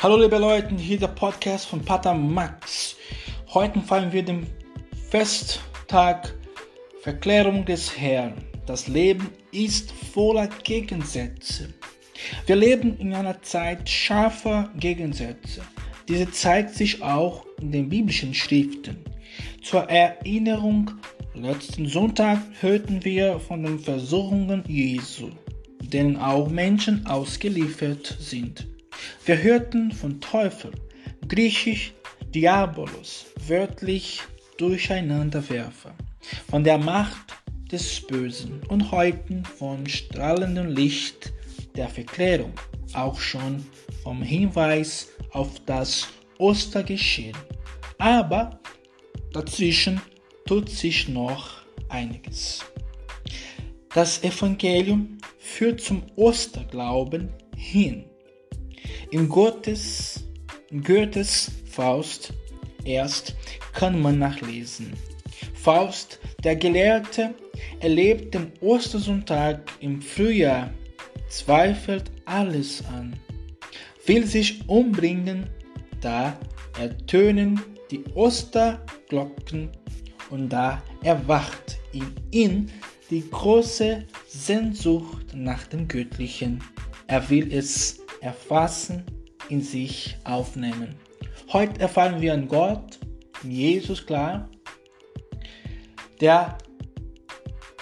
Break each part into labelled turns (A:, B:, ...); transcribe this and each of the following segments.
A: Hallo liebe Leute, hier der Podcast von Pater Max. Heute feiern wir den Festtag Verklärung des Herrn. Das Leben ist voller Gegensätze. Wir leben in einer Zeit scharfer Gegensätze. Diese zeigt sich auch in den biblischen Schriften. Zur Erinnerung, letzten Sonntag hörten wir von den Versuchungen Jesu, denen auch Menschen ausgeliefert sind. Wir hörten von Teufel, griechisch Diabolos, wörtlich Durcheinanderwerfer, von der Macht des Bösen und heute vom strahlenden Licht der Verklärung, auch schon vom Hinweis auf das Ostergeschehen. Aber dazwischen tut sich noch einiges. Das Evangelium führt zum Osterglauben hin. In Gottes, in Goethes Faust erst kann man nachlesen. Faust, der Gelehrte, erlebt den Ostersonntag im Frühjahr, zweifelt alles an, will sich umbringen, da ertönen die Osterglocken und da erwacht in ihn die große Sehnsucht nach dem Göttlichen. Er will es erfassen, in sich aufnehmen. Heute erfahren wir einen Gott, Jesus klar, der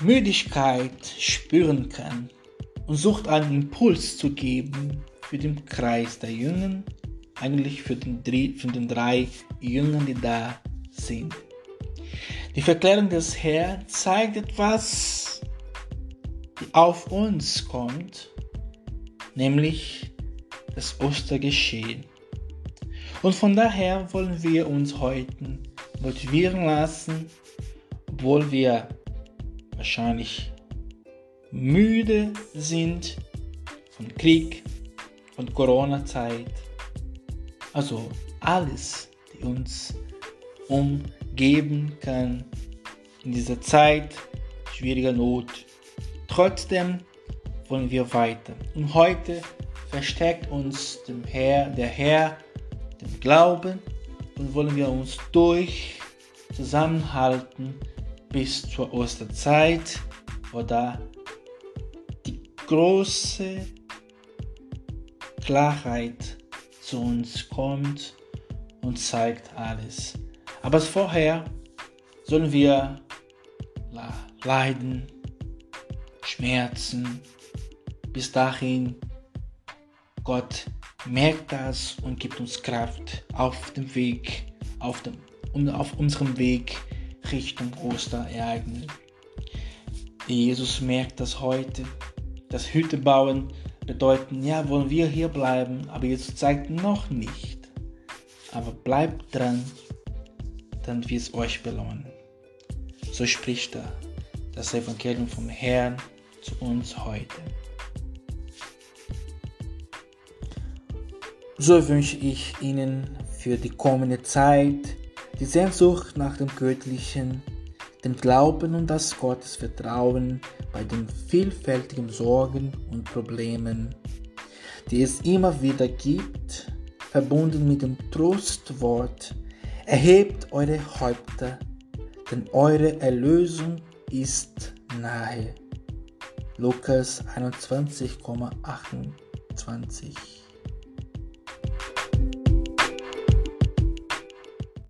A: Müdigkeit spüren kann und sucht einen Impuls zu geben für den Kreis der Jünger, eigentlich für den, für den drei Jüngern, die da sind. Die Verklärung des Herrn zeigt etwas, die auf uns kommt, nämlich das Ostergeschehen. Und von daher wollen wir uns heute motivieren lassen, obwohl wir wahrscheinlich müde sind von Krieg, von Corona-Zeit. Also alles, die uns umgeben kann in dieser Zeit schwieriger Not. Trotzdem wollen wir weiter. Und heute versteckt uns dem Herr, der Herr, dem Glauben und wollen wir uns durch zusammenhalten bis zur Osterzeit, wo da die große Klarheit zu uns kommt und zeigt alles. Aber vorher sollen wir leiden, Schmerzen, bis dahin Gott merkt das und gibt uns Kraft auf dem Weg, auf, dem, auf unserem Weg Richtung Osterereignis. Jesus merkt das heute. Das Hütte bauen bedeuten, ja, wollen wir hier bleiben, aber Jesus zeigt noch nicht. Aber bleibt dran, dann wird es euch belohnen. So spricht er das Evangelium vom Herrn zu uns heute. So wünsche ich Ihnen für die kommende Zeit die Sehnsucht nach dem Göttlichen, dem Glauben und das Gottesvertrauen bei den vielfältigen Sorgen und Problemen, die es immer wieder gibt, verbunden mit dem Trostwort, erhebt eure Häupter, denn eure Erlösung ist nahe. Lukas 21,28